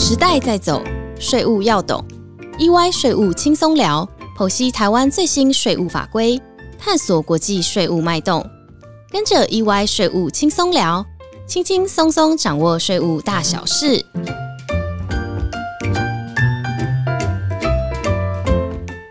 时代在走，税务要懂。EY 税务轻松聊，剖析台湾最新税务法规，探索国际税务脉动。跟着 EY 税务轻松聊，轻轻松松掌握税务大小事。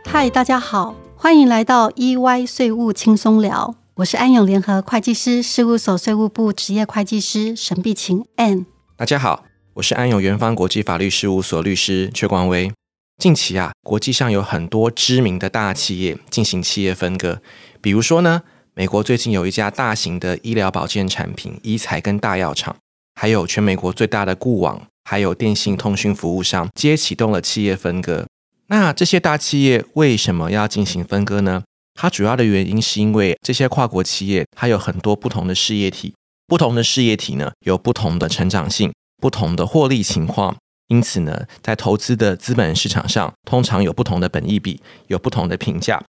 嗨，大家好，欢迎来到 EY 税务轻松聊。我是安永联合会计师事务所税务部职业会计师沈碧琴 Ann。大家好，我是安永元方国际法律事务所律师阙光威。近期啊，国际上有很多知名的大企业进行企业分割，比如说呢，美国最近有一家大型的医疗保健产品医材跟大药厂，还有全美国最大的固网，还有电信通讯服务商，皆启动了企业分割。那这些大企业为什么要进行分割呢？它主要的原因是因为这些跨国企业，它有很多不同的事业体，不同的事业体呢有不同的成长性、不同的获利情况，因此呢，在投资的资本市场上，通常有不同的本益比，有不同的评价。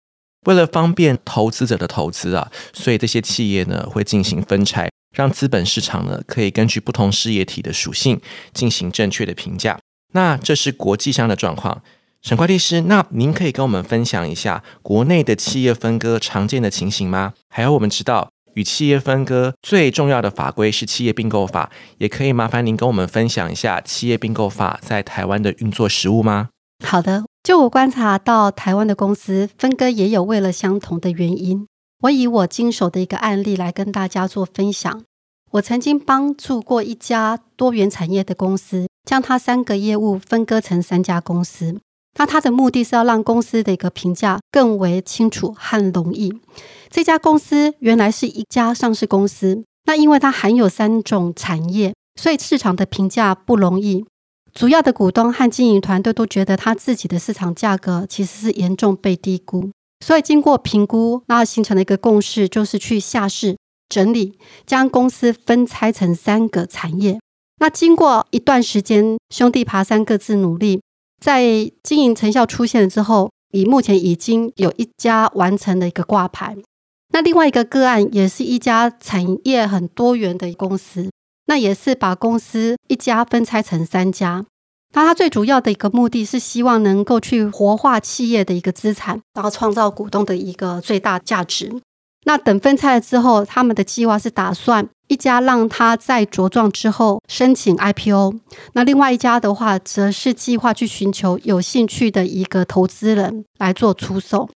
为了方便投资者的投资啊，所以这些企业呢会进行分拆，让资本市场呢可以根据不同事业体的属性进行正确的评价。那这是国际上的状况。沈会计师，那您可以跟我们分享一下国内的企业分割常见的情形吗？还有我们知道与企业分割最重要的法规是企业并购法，也可以麻烦您跟我们分享一下企业并购法在台湾的运作实务吗？好的，就我观察到台湾的公司分割也有为了相同的原因。我以我经手的一个案例来跟大家做分享。我曾经帮助过一家多元产业的公司，将它三个业务分割成三家公司。那它的目的是要让公司的一个评价更为清楚和容易。这家公司原来是一家上市公司，那因为它含有三种产业，所以市场的评价不容易。主要的股东和经营团队都觉得他自己的市场价格其实是严重被低估，所以经过评估，那形成了一个共识，就是去下市整理，将公司分拆成三个产业。那经过一段时间，兄弟爬山各自努力。在经营成效出现了之后，以目前已经有一家完成的一个挂牌。那另外一个个案也是一家产业很多元的公司，那也是把公司一家分拆成三家。那它最主要的一个目的是希望能够去活化企业的一个资产，然后创造股东的一个最大价值。那等分拆了之后，他们的计划是打算。一家让他在茁壮之后申请 IPO，那另外一家的话，则是计划去寻求有兴趣的一个投资人来做出售。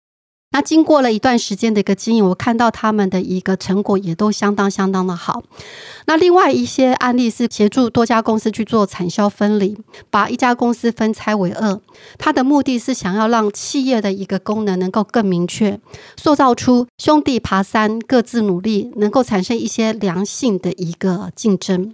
那经过了一段时间的一个经营，我看到他们的一个成果也都相当相当的好。那另外一些案例是协助多家公司去做产销分离，把一家公司分拆为二，它的目的是想要让企业的一个功能能够更明确，塑造出兄弟爬山各自努力，能够产生一些良性的一个竞争。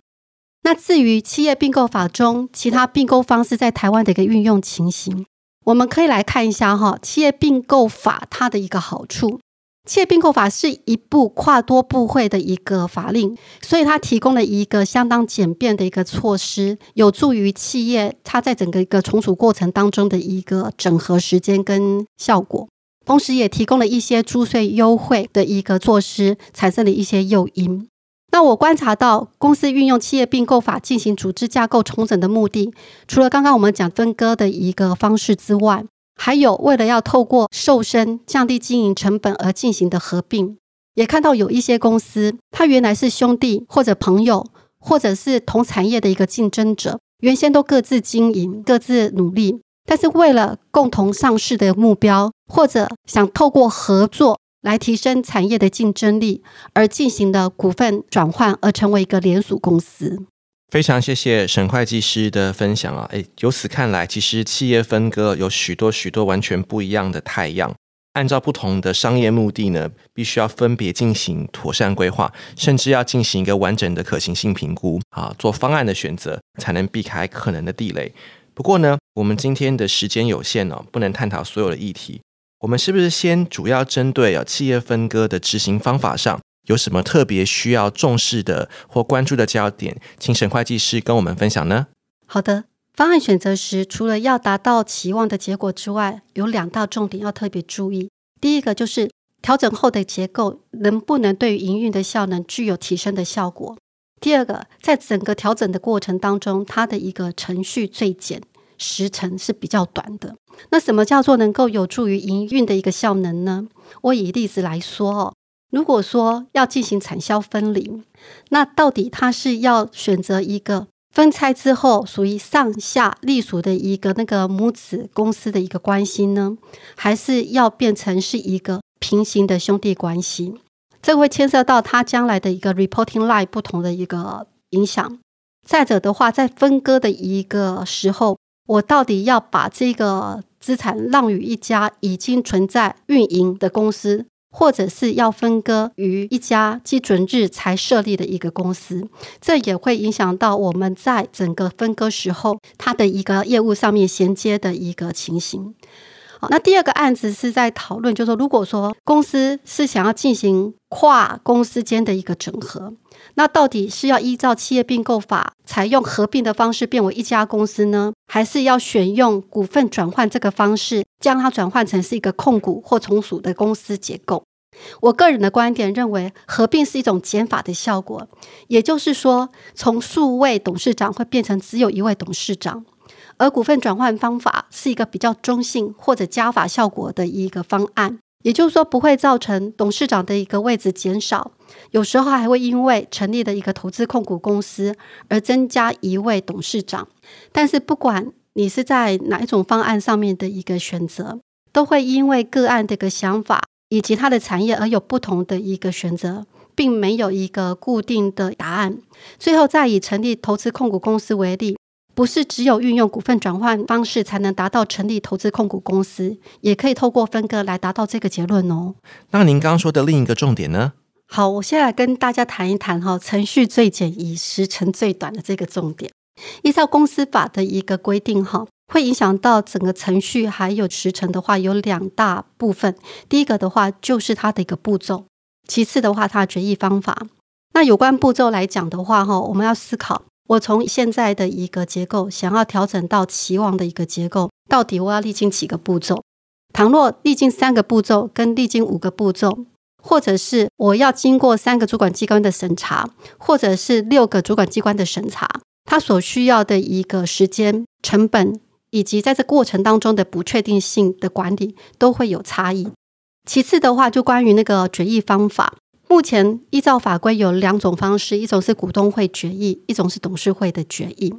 那至于企业并购法中其他并购方式在台湾的一个运用情形。我们可以来看一下哈，企业并购法它的一个好处。企业并购法是一部跨多部会的一个法令，所以它提供了一个相当简便的一个措施，有助于企业它在整个一个重组过程当中的一个整合时间跟效果，同时也提供了一些租税优惠的一个措施，产生了一些诱因。那我观察到，公司运用企业并购法进行组织架构重整的目的，除了刚刚我们讲分割的一个方式之外，还有为了要透过瘦身、降低经营成本而进行的合并。也看到有一些公司，它原来是兄弟或者朋友，或者是同产业的一个竞争者，原先都各自经营、各自努力，但是为了共同上市的目标，或者想透过合作。来提升产业的竞争力而进行的股份转换，而成为一个连锁公司。非常谢谢沈会计师的分享啊！诶，由此看来，其实企业分割有许多许多完全不一样的太阳。按照不同的商业目的呢，必须要分别进行妥善规划，甚至要进行一个完整的可行性评估啊，做方案的选择，才能避开可能的地雷。不过呢，我们今天的时间有限哦，不能探讨所有的议题。我们是不是先主要针对啊企业分割的执行方法上有什么特别需要重视的或关注的焦点，请沈会计师跟我们分享呢？好的，方案选择时，除了要达到期望的结果之外，有两大重点要特别注意。第一个就是调整后的结构能不能对于营运的效能具有提升的效果。第二个，在整个调整的过程当中，它的一个程序最简，时程是比较短的。那什么叫做能够有助于营运的一个效能呢？我以例子来说哦，如果说要进行产销分离，那到底它是要选择一个分拆之后属于上下隶属的一个那个母子公司的一个关系呢，还是要变成是一个平行的兄弟关系？这会牵涉到它将来的一个 reporting line 不同的一个影响。再者的话，在分割的一个时候。我到底要把这个资产让与一家已经存在运营的公司，或者是要分割于一家基准日才设立的一个公司？这也会影响到我们在整个分割时候它的一个业务上面衔接的一个情形。好，那第二个案子是在讨论，就是说，如果说公司是想要进行跨公司间的一个整合。那到底是要依照企业并购法采用合并的方式变为一家公司呢，还是要选用股份转换这个方式，将它转换成是一个控股或从属的公司结构？我个人的观点认为，合并是一种减法的效果，也就是说，从数位董事长会变成只有一位董事长，而股份转换方法是一个比较中性或者加法效果的一个方案。也就是说，不会造成董事长的一个位置减少，有时候还会因为成立的一个投资控股公司而增加一位董事长。但是，不管你是在哪一种方案上面的一个选择，都会因为个案的一个想法以及它的产业而有不同的一个选择，并没有一个固定的答案。最后，再以成立投资控股公司为例。不是只有运用股份转换方式才能达到成立投资控股公司，也可以透过分割来达到这个结论哦。那您刚刚说的另一个重点呢？好，我现在跟大家谈一谈哈，程序最简易时程最短的这个重点。依照公司法的一个规定哈，会影响到整个程序还有时程的话，有两大部分。第一个的话就是它的一个步骤，其次的话它的决议方法。那有关步骤来讲的话哈，我们要思考。我从现在的一个结构，想要调整到期望的一个结构，到底我要历经几个步骤？倘若历经三个步骤，跟历经五个步骤，或者是我要经过三个主管机关的审查，或者是六个主管机关的审查，它所需要的一个时间、成本，以及在这过程当中的不确定性的管理，都会有差异。其次的话，就关于那个决议方法。目前依照法规有两种方式，一种是股东会决议，一种是董事会的决议。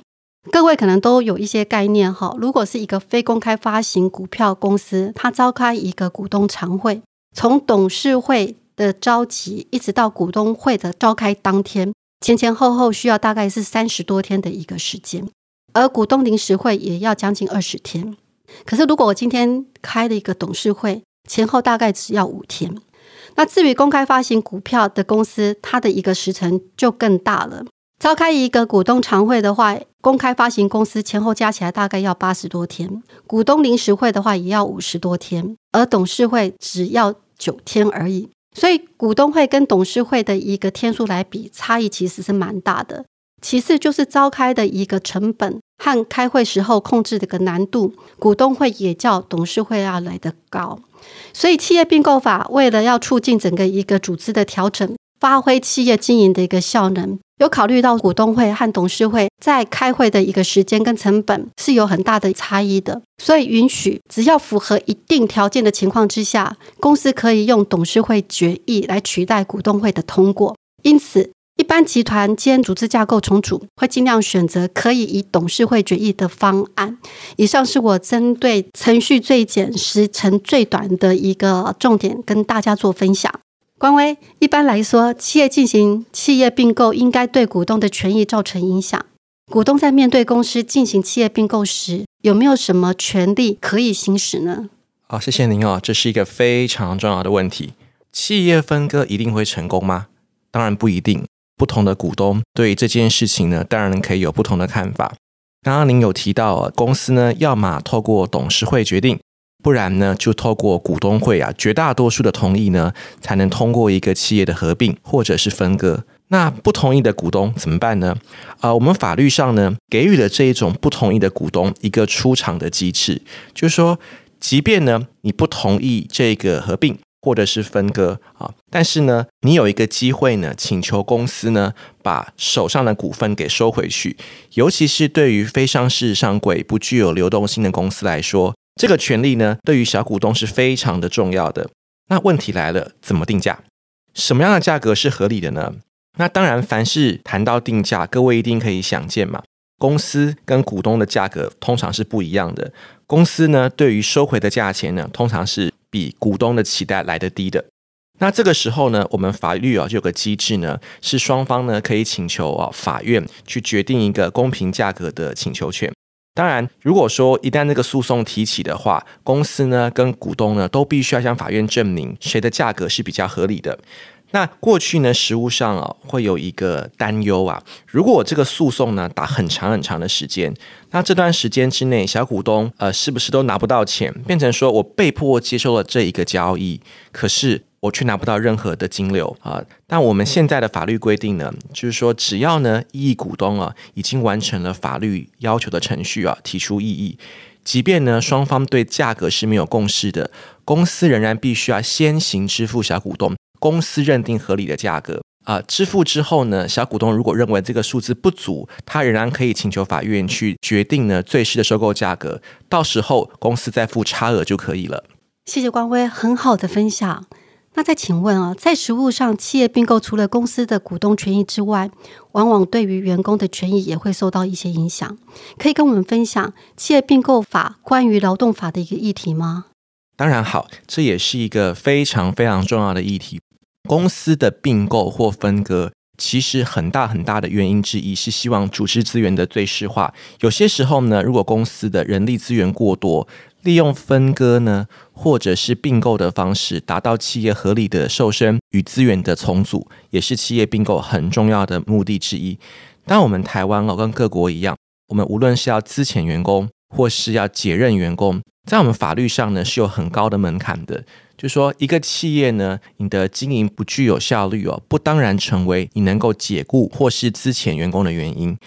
各位可能都有一些概念哈。如果是一个非公开发行股票公司，它召开一个股东常会，从董事会的召集一直到股东会的召开当天，前前后后需要大概是三十多天的一个时间，而股东临时会也要将近二十天。可是如果我今天开了一个董事会，前后大概只要五天。那至于公开发行股票的公司，它的一个时程就更大了。召开一个股东常会的话，公开发行公司前后加起来大概要八十多天；股东临时会的话也要五十多天，而董事会只要九天而已。所以股东会跟董事会的一个天数来比，差异其实是蛮大的。其次就是召开的一个成本和开会时候控制的个难度，股东会也较董事会要来得高。所以，企业并购法为了要促进整个一个组织的调整，发挥企业经营的一个效能，有考虑到股东会和董事会在开会的一个时间跟成本是有很大的差异的，所以允许只要符合一定条件的情况之下，公司可以用董事会决议来取代股东会的通过。因此。一般集团间组织架构重组，会尽量选择可以以董事会决议的方案。以上是我针对程序最简、时程最短的一个重点，跟大家做分享。官微一般来说，企业进行企业并购，应该对股东的权益造成影响。股东在面对公司进行企业并购时，有没有什么权利可以行使呢？好，谢谢您哦，这是一个非常重要的问题。企业分割一定会成功吗？当然不一定。不同的股东对这件事情呢，当然可以有不同的看法。刚刚您有提到，公司呢，要么透过董事会决定，不然呢，就透过股东会啊，绝大多数的同意呢，才能通过一个企业的合并或者是分割。那不同意的股东怎么办呢？啊，我们法律上呢，给予了这一种不同意的股东一个出场的机制，就是说，即便呢，你不同意这个合并。或者是分割啊。但是呢，你有一个机会呢，请求公司呢把手上的股份给收回去。尤其是对于非上市上柜、不具有流动性的公司来说，这个权利呢，对于小股东是非常的重要的。那问题来了，怎么定价？什么样的价格是合理的呢？那当然，凡是谈到定价，各位一定可以想见嘛。公司跟股东的价格通常是不一样的。公司呢，对于收回的价钱呢，通常是比股东的期待来得低的。那这个时候呢，我们法律啊就有个机制呢，是双方呢可以请求啊法院去决定一个公平价格的请求权。当然，如果说一旦这个诉讼提起的话，公司呢跟股东呢都必须要向法院证明谁的价格是比较合理的。那过去呢，实务上啊，会有一个担忧啊，如果我这个诉讼呢打很长很长的时间，那这段时间之内，小股东呃是不是都拿不到钱，变成说我被迫接受了这一个交易，可是我却拿不到任何的金流啊？但我们现在的法律规定呢，就是说只要呢异议股东啊已经完成了法律要求的程序啊，提出异议，即便呢双方对价格是没有共识的，公司仍然必须要先行支付小股东。公司认定合理的价格啊，支付之后呢，小股东如果认为这个数字不足，他仍然可以请求法院去决定呢最适的收购价格，到时候公司再付差额就可以了。谢谢光辉，很好的分享。那再请问啊，在实务上，企业并购除了公司的股东权益之外，往往对于员工的权益也会受到一些影响。可以跟我们分享企业并购法关于劳动法的一个议题吗？当然好，这也是一个非常非常重要的议题。公司的并购或分割，其实很大很大的原因之一是希望组织资源的最适化。有些时候呢，如果公司的人力资源过多，利用分割呢，或者是并购的方式，达到企业合理的瘦身与资源的重组，也是企业并购很重要的目的之一。当我们台湾哦，跟各国一样，我们无论是要资遣员工，或是要解任员工，在我们法律上呢，是有很高的门槛的。就说一个企业呢，你的经营不具有效率哦，不当然成为你能够解雇或是资遣员工的原因。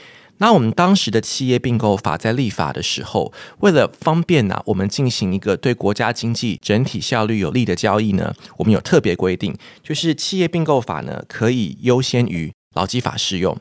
那我们当时的企业并购法在立法的时候，为了方便呢，我们进行一个对国家经济整体效率有利的交易呢，我们有特别规定，就是企业并购法呢可以优先于劳基法适用。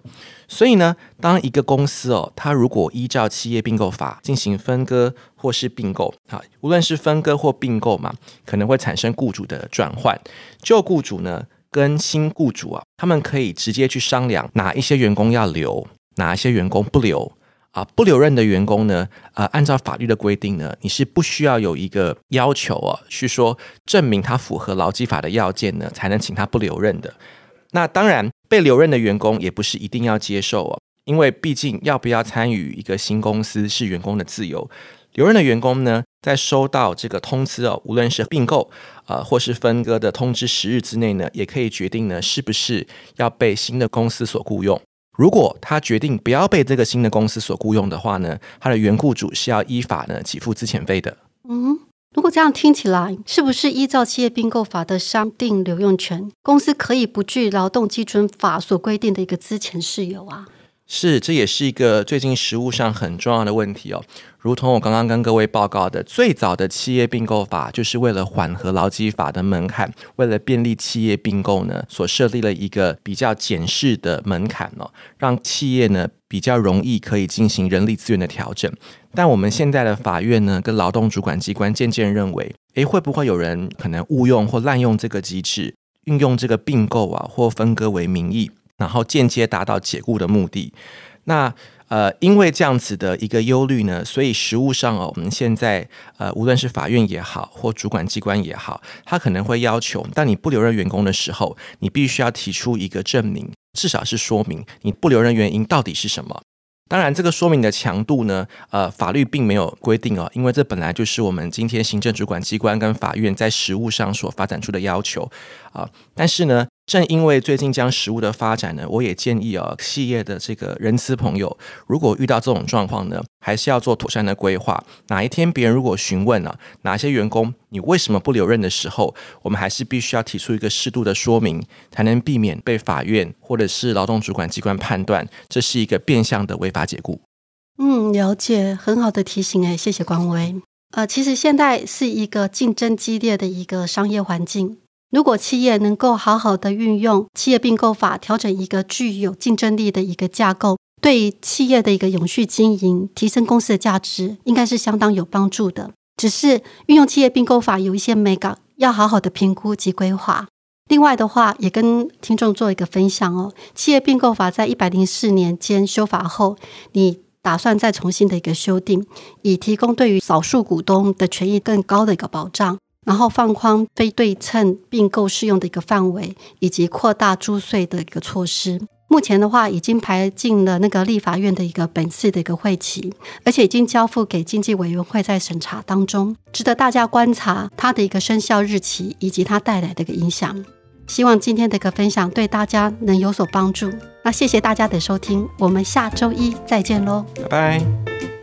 所以呢，当一个公司哦，它如果依照企业并购法进行分割或是并购，啊，无论是分割或并购嘛，可能会产生雇主的转换。旧雇主呢，跟新雇主啊，他们可以直接去商量哪一些员工要留，哪一些员工不留。啊，不留任的员工呢，呃，按照法律的规定呢，你是不需要有一个要求哦，去说证明他符合劳基法的要件呢，才能请他不留任的。那当然。被留任的员工也不是一定要接受哦，因为毕竟要不要参与一个新公司是员工的自由。留任的员工呢，在收到这个通知哦，无论是并购啊或是分割的通知十日之内呢，也可以决定呢是不是要被新的公司所雇佣。如果他决定不要被这个新的公司所雇佣的话呢，他的原雇主是要依法呢给付资遣费的。嗯。如果这样听起来，是不是依照企业并购法的商定留用权，公司可以不具劳动基准法所规定的一个资前事由啊？是，这也是一个最近实务上很重要的问题哦。如同我刚刚跟各位报告的，最早的企业并购法就是为了缓和劳基法的门槛，为了便利企业并购呢，所设立了一个比较简式的门槛哦，让企业呢比较容易可以进行人力资源的调整。但我们现在的法院呢，跟劳动主管机关渐渐认为，诶，会不会有人可能误用或滥用这个机制，运用这个并购啊或分割为名义？然后间接达到解雇的目的。那呃，因为这样子的一个忧虑呢，所以实务上哦，我们现在呃，无论是法院也好，或主管机关也好，他可能会要求，当你不留任员工的时候，你必须要提出一个证明，至少是说明你不留任原因到底是什么。当然，这个说明的强度呢，呃，法律并没有规定哦，因为这本来就是我们今天行政主管机关跟法院在实务上所发展出的要求啊。但是呢。正因为最近将食物的发展呢，我也建议啊，企业的这个人资朋友，如果遇到这种状况呢，还是要做妥善的规划。哪一天别人如果询问了哪些员工你为什么不留任的时候，我们还是必须要提出一个适度的说明，才能避免被法院或者是劳动主管机关判断这是一个变相的违法解雇。嗯，了解，很好的提醒哎，谢谢光威。呃，其实现在是一个竞争激烈的一个商业环境。如果企业能够好好的运用企业并购法，调整一个具有竞争力的一个架构，对企业的一个永续经营、提升公司的价值，应该是相当有帮助的。只是运用企业并购法有一些美感，要好好的评估及规划。另外的话，也跟听众做一个分享哦。企业并购法在一百零四年间修法后，你打算再重新的一个修订，以提供对于少数股东的权益更高的一个保障，然后放宽非对称并购适用的一个范围，以及扩大租税的一个措施。目前的话，已经排进了那个立法院的一个本次的一个会期，而且已经交付给经济委员会在审查当中，值得大家观察它的一个生效日期以及它带来的一个影响。希望今天的一个分享对大家能有所帮助。那谢谢大家的收听，我们下周一再见喽，拜拜。